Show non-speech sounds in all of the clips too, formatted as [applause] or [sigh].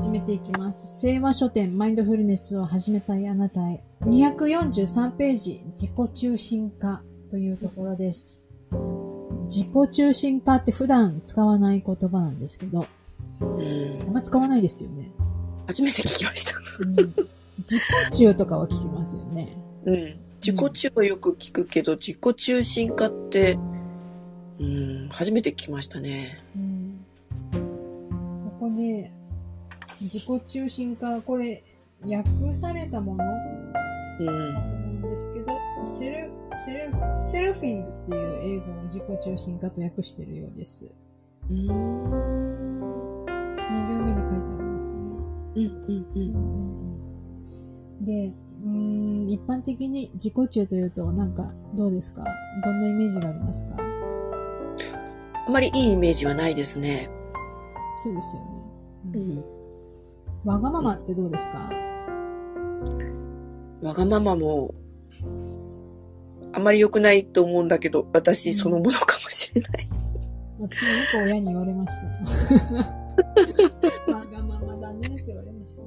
始めていきます。聖和書店マインドフルネスを始めたいあなたへ。243ページ、自己中心化というところです。自己中心化って普段使わない言葉なんですけど、うんあんま使わないですよね。初めて聞きました。うん、自己中とかは聞きますよね。うん。自己中はよく聞くけど、自己中心化って、うん、初めて聞きましたね。うん、自己中心化、これ、訳されたもの？うん。と思うんですけど、 sel、sel、selfing っていう英語を自己中心化と訳しているようです。うん。2行目に書いてありますね。うん。うん。で、うーん、一般的に自己中というと、なんか、どうですか？どんなイメージがありますか？あまりいいイメージはないですね。そうですよね。ううんん。わがままってどうですか？わがままも、あまり良くないと思うんだけど、私そのものかもしれない。私もよく親に言われました。[laughs] わがままだねって言われました。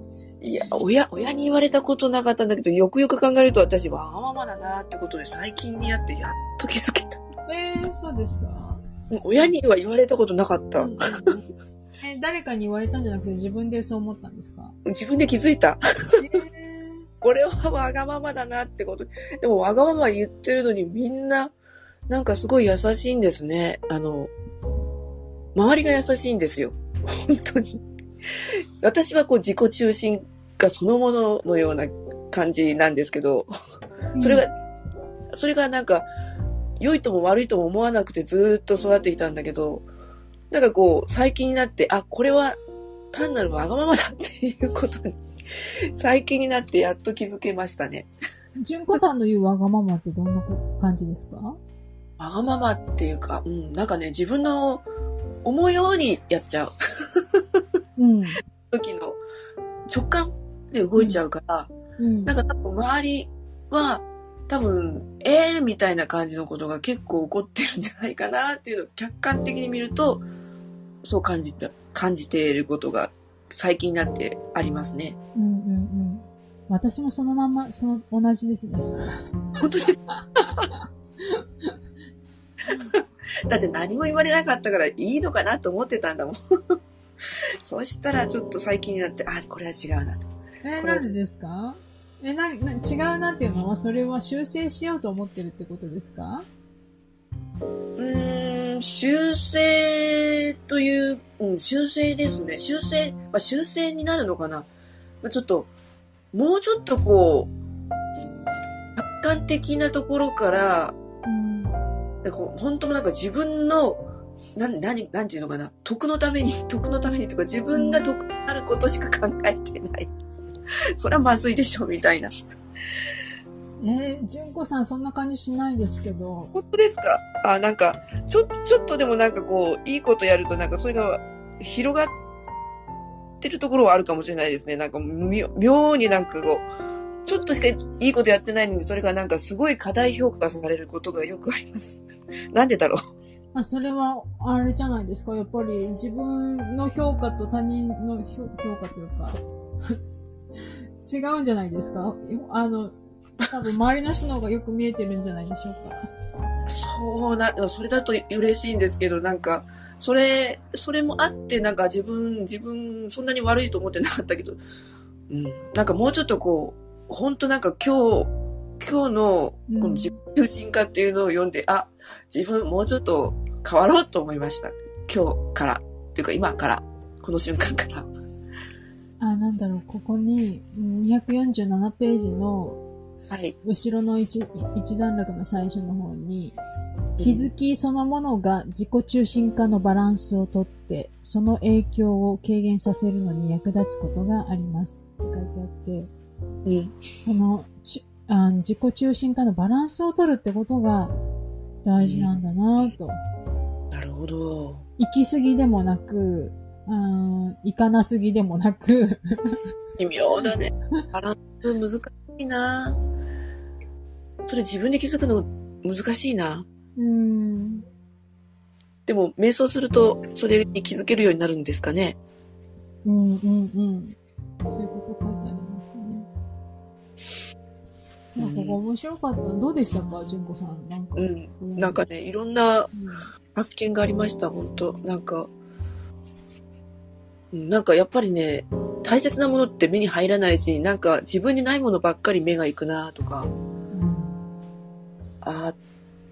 いや、親、親に言われたことなかったんだけど、よくよく考えると私わがままだなってことで最近にやってやっと気づけた。えー、そうですか親には言われたことなかった。うんうんうんえ、誰かに言われたんじゃなくて自分でそう思ったんですか？自分で気づいた。えこれ [laughs] はわがままだなってこと。でもわがまま言ってるのにみんな、なんかすごい優しいんですね。あの、周りが優しいんですよ。本当に。私はこう自己中心がそのもののような感じなんですけど、ーそれが、それがなんか、良いとも悪いとも思わなくてずーっと育ってきたんだけど、なんかこう、最近になって、あ、これは単なるわがままだっていうことに、最近になってやっと気づけましたね。純子さんの言うわがままってどんな感じですか？わがままっていうか、うん、なんかね、自分の思うようにやっちゃううん。時の直感で動いちゃうから、うん。なんか多分周りは多分、ええー、みたいな感じのことが結構起こってるんじゃないかなっていうのを客観的に見ると、そう感じて、感じていることが最近になってありますね。うんうんうん。私もそのまんま、その、同じですね。本当です。[laughs] だって何も言われなかったからいいのかなと思ってたんだもん。[laughs] そしたらちょっと最近になって、あ、これは違うなと。えー、なんでですか？え、な、な、違うなっていうのは、それは修正しようと思ってるってことですか？修正という、うん、修正ですね。修正、まあ、修正になるのかな。まあ、ちょっと、もうちょっとこう、客観的なところから、うん。でこう本当なんか自分の、な、何、なんていうのかな。得のために、[laughs] 得のためにとか、自分が得になることしか考えてない。それはまずいでしょ、みたいな。えー、純子さんそんな感じしないですけど。本当ですか？あ、なんか、ちょ、ちょっとでもなんかこう、いいことやるとなんかそれが広がってるところはあるかもしれないですね。なんか妙妙になんかこう、ちょっとしかいいことやってないのに、それがなんかすごい過大評価されることがよくあります。[laughs] なんでだろう？あ、それは、あれじゃないですか。やっぱり自分の評価と他人の評評価というか、[laughs] 違うんじゃないですか？あの、多分周りの人の方がよく見えてるんじゃないでしょうか。そうな、それだと嬉しいんですけど、なんか、それ、それもあって、なんか自分、自分、そんなに悪いと思ってなかったけど、うん、なんかもうちょっとこう、本当なんか今日、今日の、この自分中心化っていうのを読んで、あ、自分もうちょっと変わろうと思いました。今日から。っていうか今から。この瞬間から。あ、なんだろう、ここに、うん247ページの、はい。後ろの一一段落の最初の方に、気づきそのものが自己中心化のバランスをとって、その影響を軽減させるのに役立つことがあります。って書いてあって、うん。このちあ自己中心化のバランスを取るってことが大事なんだなぁと。なるほど。行き過ぎでもなく、うん行かなすぎでもなく、[laughs] 微妙だね。バランス難しいなそれ自分で気づくの難しいな。うん、でも、瞑想すると、それに気づけるようになるんですかね。うんうんうん。そういうこと書いてありますね。いや、ここ面白かった。どうでしたか、純子さん。なんか。うん。なんかね、いろんなうん、発見がありました、本当なんか、うんなんかやっぱりね、大切なものって目に入らないし、なんか自分にないものばっかり目が行くなとか、うんあ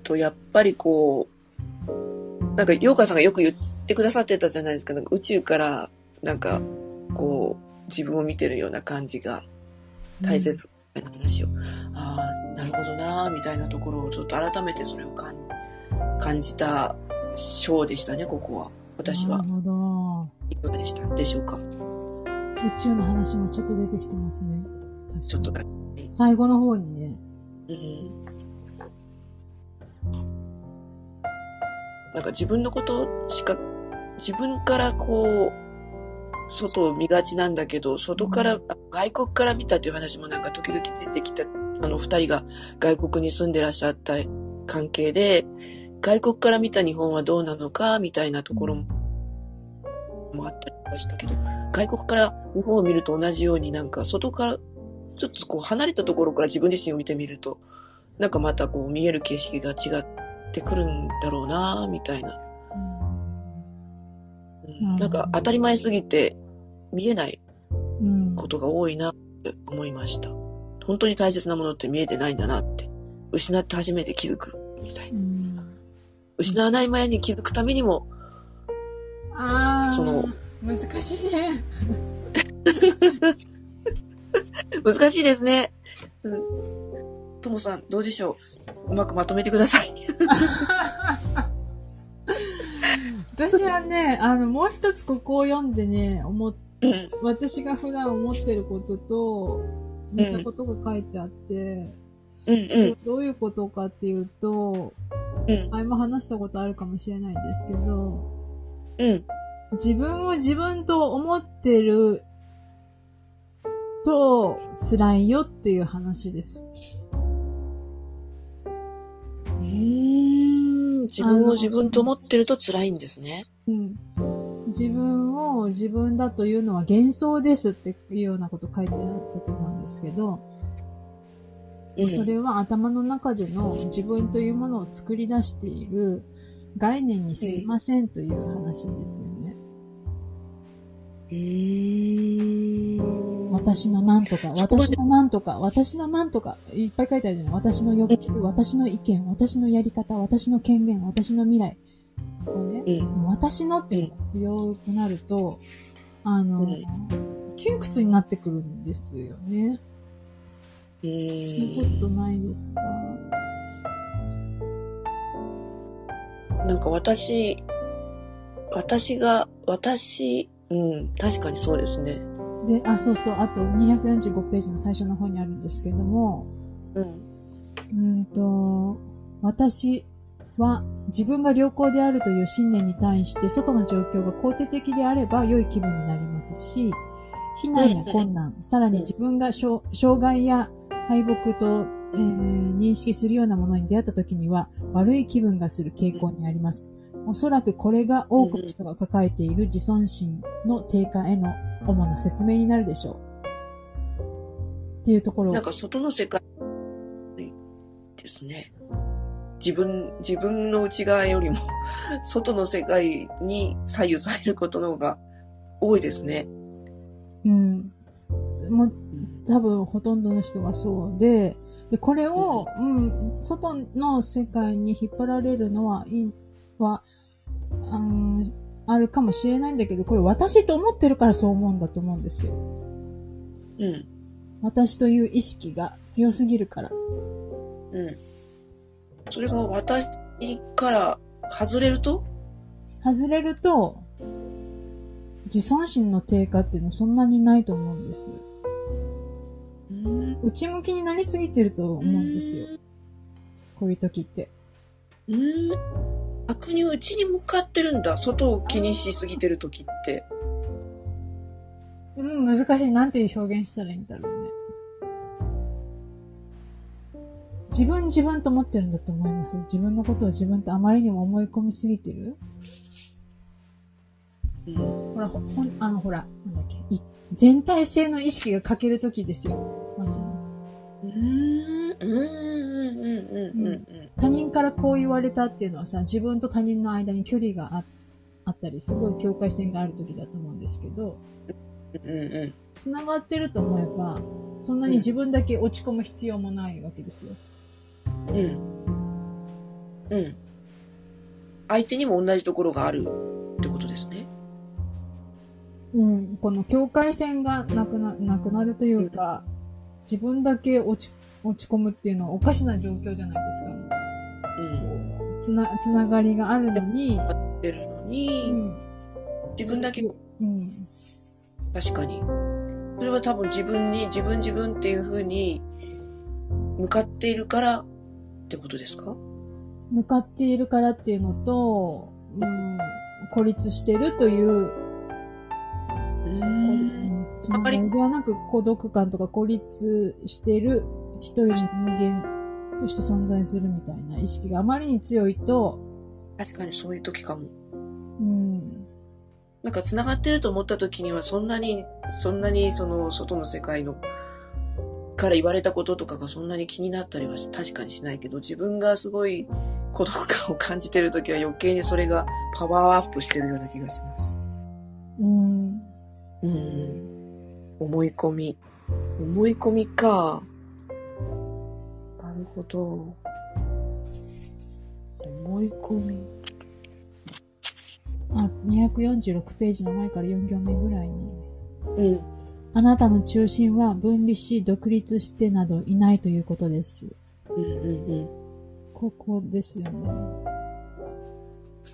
とやっぱりこう、なんか、ヨーカーさんがよく言ってくださってたじゃないですか。なんか宇宙から、なんか、こう、自分を見てるような感じが大切な話を。ああ、なるほどなーみたいなところをちょっと改めてそれを感感じたショーでしたね、ここは。私はなる。ほど。いかがでしたでしょうか？宇宙の話もちょっと出てきてますね。ちょっと、最後の方にね。うん。なんか自分のことしか、自分からこう、外を見がちなんだけど、外から、外国から見たという話もなんか時々出てきた、あの二人が外国に住んでらっしゃった関係で、外国から見た日本はどうなのか、みたいなところも、もあったりとかしたけど、外国から日本を見ると同じようになんか外から、ちょっとこう離れたところから自分自身を見てみると、なんかまたこう見える景色が違ってくるんだろうなみたいな。うんなんか当たり前すぎて見えないうん。ことが多いなって思いました。本当に大切なものって見えてないんだなって。失って初めて気づくみたいな。うん。失わない前に気づくためにも、ああ。その、難しいね。[laughs] 難しいですね。うん。ともさん、どうでしょう？うまくまとめてください。[laughs] 私はね、あの、もう一つここを読んでね、思っ、うん。私が普段思ってることと、似たことが書いてあって、うんうん。どういうことかっていうと、うん。前も話したことあるかもしれないんですけど、うん。自分を自分と思ってると辛いよっていう話です。うーん。自分を自分と思ってると辛いんですね。うん。自分を自分だというのは幻想ですっていうようなこと書いてあったと思うんですけど、うん。それは頭の中での自分というものを作り出している概念にすいませんという話ですよね。うーん。私のなんとか、私のなんとか、私のなんとか、いっぱい書いてあるじゃない私の欲求、私の意見、私のやり方、私の権限、私の未来。ね、うん。私のっていうのが強くなると、あの、うん窮屈になってくるんですよね。うそうーいうことないですか？なんか私、私が、私、うん、確かにそうですね。で、あ、そうそう、あと245ページの最初の方にあるんですけども、うん。うんと、私は自分が良好であるという信念に対して外の状況が肯定的であれば良い気分になりますし、非難や困難、さらに自分が障障害や敗北と、えー認識するようなものに出会った時には悪い気分がする傾向にあります。おそらくこれが多くの人が抱えている自尊心の低下への主な説明になるでしょう。っていうところをなんか外の世界ですね。自分、自分の内側よりも、[laughs] 外の世界に左右されることの方が多いですね。うん。もううん多分ほとんどの人がそうで、で、これを、うん、外の世界に引っ張られるのは、いい、は、うん、あるかもしれないんだけど、これ私と思ってるからそう思うんだと思うんですよ。うん。私という意識が強すぎるから。うん。それが私から外れると？外れると、自尊心の低下っていうのそんなにないと思うんですよ。うん。内向きになりすぎてると思うんですよ。こういう時って。うん。逆に内に向かってるんだ。外を気にしすぎてる時って。うん、難しい。なんていう表現したらいいんだろうね。自分自分と思ってるんだと思います。自分のことを自分とあまりにも思い込みすぎてるうん。ほら、ほほん、あの、ほら、なんだっけ、い全体性の意識が欠けるときですよ。まさに。うーん、うん、うん、うん、うん、うん。他人からこう言われたっていうのはさ、自分と他人の間に距離がああったり、すごい境界線があるときだと思うんですけど、うん、うん。繋がってると思えば、そんなに自分だけ落ち込む必要もないわけですよ。うん。うん。相手にも同じところがあるってことですね。うん、この境界線がなくな、なくなるというか、自分だけ落ち、落ち込むっていうのはおかしな状況じゃないですか。うん。つな、つながりがあるのに、出るのうに、ん、自分だけ、うん、確かに。それは多分自分に、自分自分っていう風に向かっているからってことですか？向かっているからっていうのと、うん、孤立してるという、うんつながりではなく孤独感とか孤立してる一人の人間として存在するみたいな意識があまりに強いと、確かにそういう時かも。うん、なんか繋がってると思った時にはそんなに、そんなにその外の世界の、から言われたこととかがそんなに気になったりは確かにしないけど、自分がすごい孤独感を感じてる時は余計にそれがパワーアップしてるような気がします。うん、うん。思い込み。思い込みか。なるほど。思い込み。あ、246ページの前から4行目ぐらいに、うん。あなたの中心は分離し独立してなどいないということです。うんうんうん。ここですよね。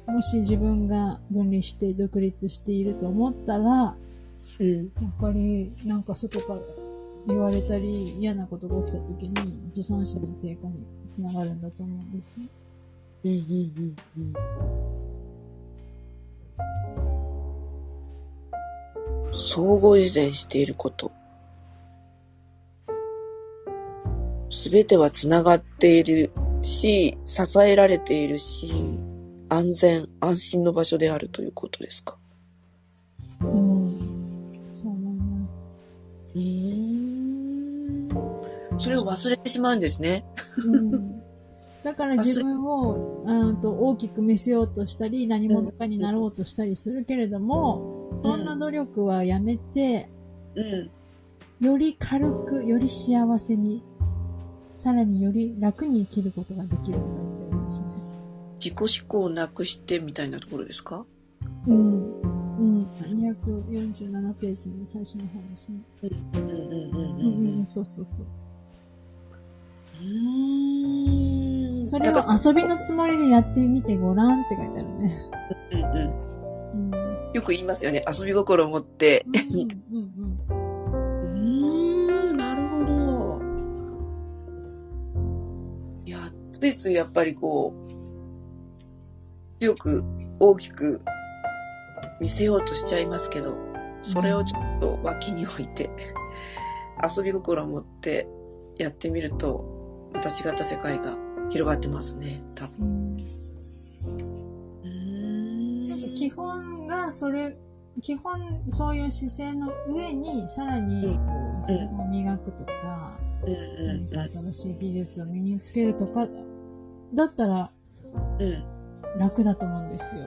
もし自分が分離して独立していると思ったら、うん。やっぱりなんか外から言われたり嫌なことが起きた時に自尊心の低下につながるんだと思うんですね。うんうんうんうん。相互依存していること。すべては繋がっているし、支えられているし、安全、安心の場所であるということですか？それを忘れてしまうんですね。うん。だから自分をうんと大きく見せようとしたり、何者かになろうとしたりするけれども、そんな努力はやめて、うん。より軽く、より幸せに、さらにより楽に生きることができるとか言ってるんですね。自己思考をなくしてみたいなところですか？うん。うん。247ページの最初の方ですね。うんうんうんうんううんんうん、そうそうそう。うーん。それをなんか遊びのつもりでやってみてごらんって書いてあるね。うんうんうん。よく言いますよね。遊び心を持って。うんうんうん。うーん、なるほど。いや、ついついやっぱりこう、強く大きく見せようとしちゃいますけど、それをちょっと脇に置いて、遊び心を持ってやってみると、また違った世界が広がってますね、多分。うん。うーんなんか基本がそれ、基本そういう姿勢の上にさらに自分を磨くとか、何か新しい技術を身につけるとか、だったら楽だと思うんですよ。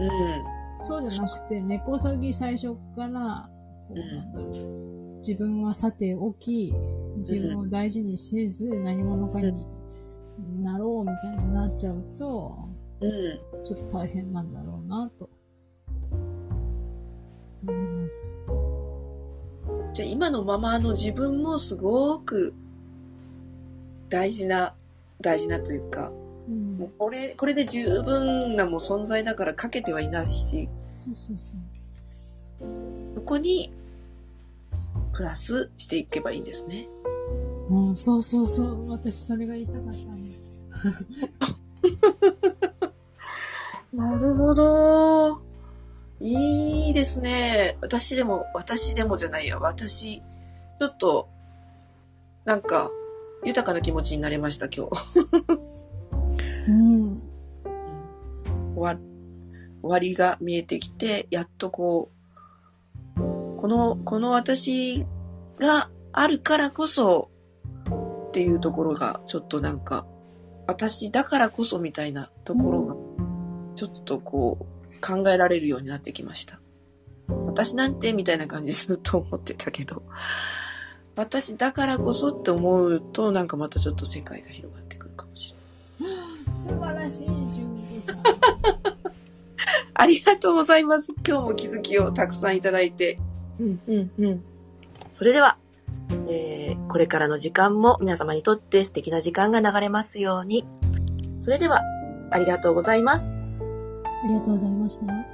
うん。そうじゃなくて、根こそぎ最初から、こううん。なんだろう、自分はさておき、自分を大事にせず何者かになろうみたいになっちゃうと、うんちょっと大変なんだろうなと思います。じゃあ今のままの自分もすごく大事な、大事なというか、うんもうこれ、これで十分なもう存在だからかけてはいないし、そうそうそう。そこにプラスしていけばいいんですね。うん、そうそうそう。私それが言いたかったね。[laughs] なるほど。いいですね。私でも、私でもじゃないや。私、ちょっと、なんか、豊かな気持ちになれました、今日。うん。終わ終わりが見えてきて、やっとこう、この、この私があるからこそっていうところが、ちょっとなんか、私だからこそみたいなところが、ちょっとこう、考えられるようになってきました。私なんてみたいな感じずっと思ってたけど、私だからこそって思うと、なんかまたちょっと世界が広がってくるかもしれない。[laughs] 素晴らしい純子さん。[laughs] ありがとうございます。今日も気づきをたくさんいただいて。うんうんうん。それでは、えー、これからの時間も皆様にとって素敵な時間が流れますように。それでは、ありがとうございます。ありがとうございました。